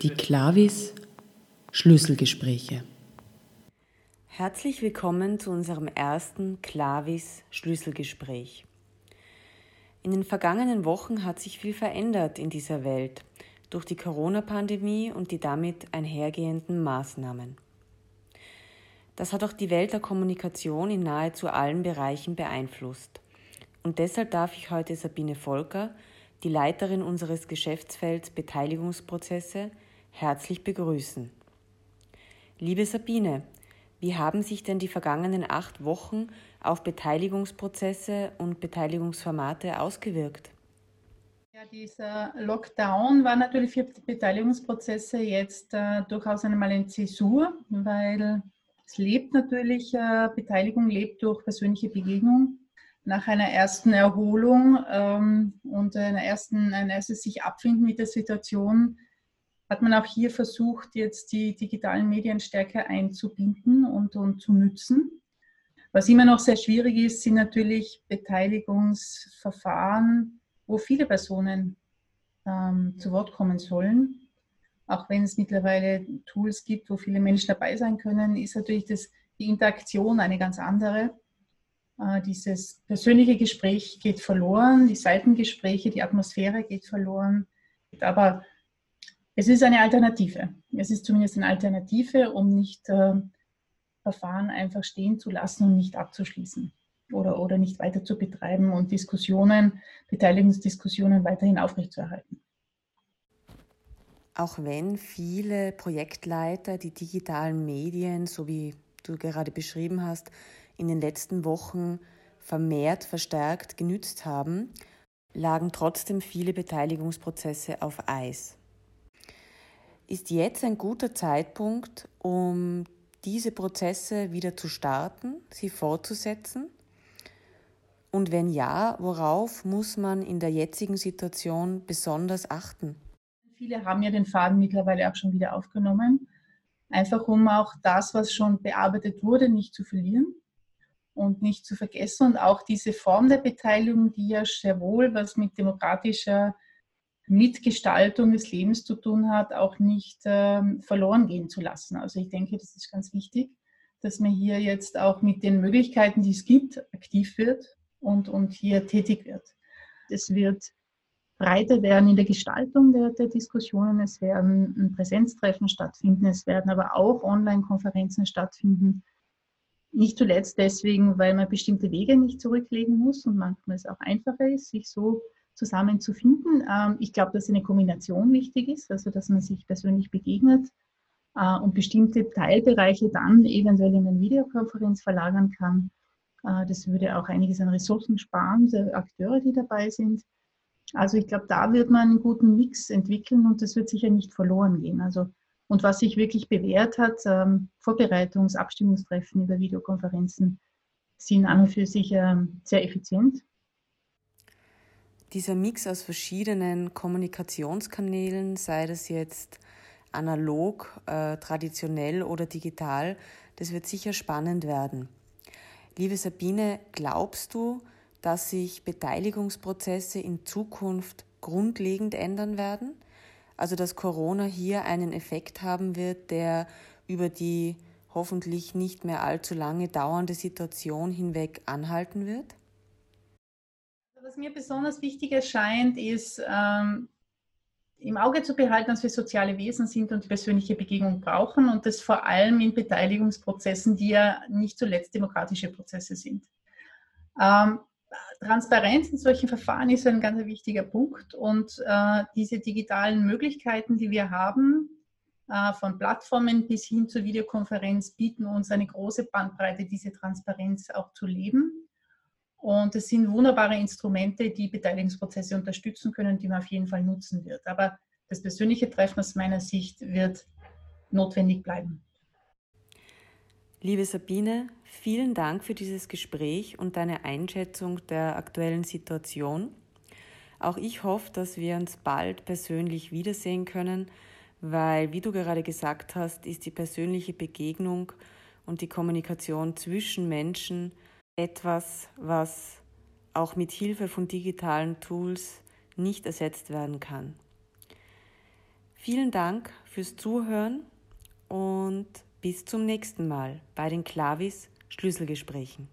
Die Klavis Schlüsselgespräche. Herzlich willkommen zu unserem ersten Klavis Schlüsselgespräch. In den vergangenen Wochen hat sich viel verändert in dieser Welt durch die Corona-Pandemie und die damit einhergehenden Maßnahmen. Das hat auch die Welt der Kommunikation in nahezu allen Bereichen beeinflusst. Und deshalb darf ich heute Sabine Volker, die Leiterin unseres Geschäftsfelds Beteiligungsprozesse, herzlich begrüßen. Liebe Sabine, wie haben sich denn die vergangenen acht Wochen auf Beteiligungsprozesse und Beteiligungsformate ausgewirkt? Ja, dieser Lockdown war natürlich für die Beteiligungsprozesse jetzt äh, durchaus einmal eine Zäsur, weil es lebt natürlich, äh, Beteiligung lebt durch persönliche Begegnung. Nach einer ersten Erholung ähm, und einer ersten, ein erstes sich abfinden mit der Situation hat man auch hier versucht, jetzt die digitalen Medien stärker einzubinden und, und zu nützen. Was immer noch sehr schwierig ist, sind natürlich Beteiligungsverfahren, wo viele Personen ähm, zu Wort kommen sollen. Auch wenn es mittlerweile Tools gibt, wo viele Menschen dabei sein können, ist natürlich das, die Interaktion eine ganz andere. Äh, dieses persönliche Gespräch geht verloren, die Seitengespräche, die Atmosphäre geht verloren. Aber es ist eine Alternative. Es ist zumindest eine Alternative, um nicht äh, Verfahren einfach stehen zu lassen und nicht abzuschließen oder, oder nicht weiter zu betreiben und Diskussionen, Beteiligungsdiskussionen weiterhin aufrechtzuerhalten. Auch wenn viele Projektleiter die digitalen Medien, so wie du gerade beschrieben hast, in den letzten Wochen vermehrt, verstärkt genützt haben, lagen trotzdem viele Beteiligungsprozesse auf Eis. Ist jetzt ein guter Zeitpunkt, um diese Prozesse wieder zu starten, sie fortzusetzen? Und wenn ja, worauf muss man in der jetzigen Situation besonders achten? Viele haben ja den Faden mittlerweile auch schon wieder aufgenommen, einfach um auch das, was schon bearbeitet wurde, nicht zu verlieren und nicht zu vergessen und auch diese Form der Beteiligung, die ja sehr wohl was mit demokratischer Mitgestaltung des Lebens zu tun hat, auch nicht ähm, verloren gehen zu lassen. Also ich denke, das ist ganz wichtig, dass man hier jetzt auch mit den Möglichkeiten, die es gibt, aktiv wird und, und hier tätig wird. Es wird breiter werden in der Gestaltung der, der Diskussionen. Es werden Präsenztreffen stattfinden. Es werden aber auch Online-Konferenzen stattfinden. Nicht zuletzt deswegen, weil man bestimmte Wege nicht zurücklegen muss und manchmal es auch einfacher ist, sich so zusammenzufinden. Ähm, ich glaube, dass eine Kombination wichtig ist, also dass man sich persönlich begegnet äh, und bestimmte Teilbereiche dann eventuell in eine Videokonferenz verlagern kann. Äh, das würde auch einiges an Ressourcen sparen der Akteure, die dabei sind. Also ich glaube, da wird man einen guten Mix entwickeln und das wird sicher nicht verloren gehen. Also und was sich wirklich bewährt hat, ähm, Vorbereitungs-, Abstimmungstreffen über Videokonferenzen sind an und für sich ähm, sehr effizient dieser Mix aus verschiedenen Kommunikationskanälen, sei das jetzt analog, äh, traditionell oder digital, das wird sicher spannend werden. Liebe Sabine, glaubst du, dass sich Beteiligungsprozesse in Zukunft grundlegend ändern werden? Also dass Corona hier einen Effekt haben wird, der über die hoffentlich nicht mehr allzu lange dauernde Situation hinweg anhalten wird? Was mir besonders wichtig erscheint, ist ähm, im Auge zu behalten, dass wir soziale Wesen sind und die persönliche Begegnung brauchen und das vor allem in Beteiligungsprozessen, die ja nicht zuletzt demokratische Prozesse sind. Ähm, Transparenz in solchen Verfahren ist ein ganz wichtiger Punkt und äh, diese digitalen Möglichkeiten, die wir haben, äh, von Plattformen bis hin zur Videokonferenz, bieten uns eine große Bandbreite, diese Transparenz auch zu leben. Und es sind wunderbare Instrumente, die Beteiligungsprozesse unterstützen können, die man auf jeden Fall nutzen wird. Aber das persönliche Treffen aus meiner Sicht wird notwendig bleiben. Liebe Sabine, vielen Dank für dieses Gespräch und deine Einschätzung der aktuellen Situation. Auch ich hoffe, dass wir uns bald persönlich wiedersehen können, weil, wie du gerade gesagt hast, ist die persönliche Begegnung und die Kommunikation zwischen Menschen etwas, was auch mit Hilfe von digitalen Tools nicht ersetzt werden kann. Vielen Dank für fürs Zuhören und bis zum nächsten Mal bei den Klavis Schlüsselgesprächen.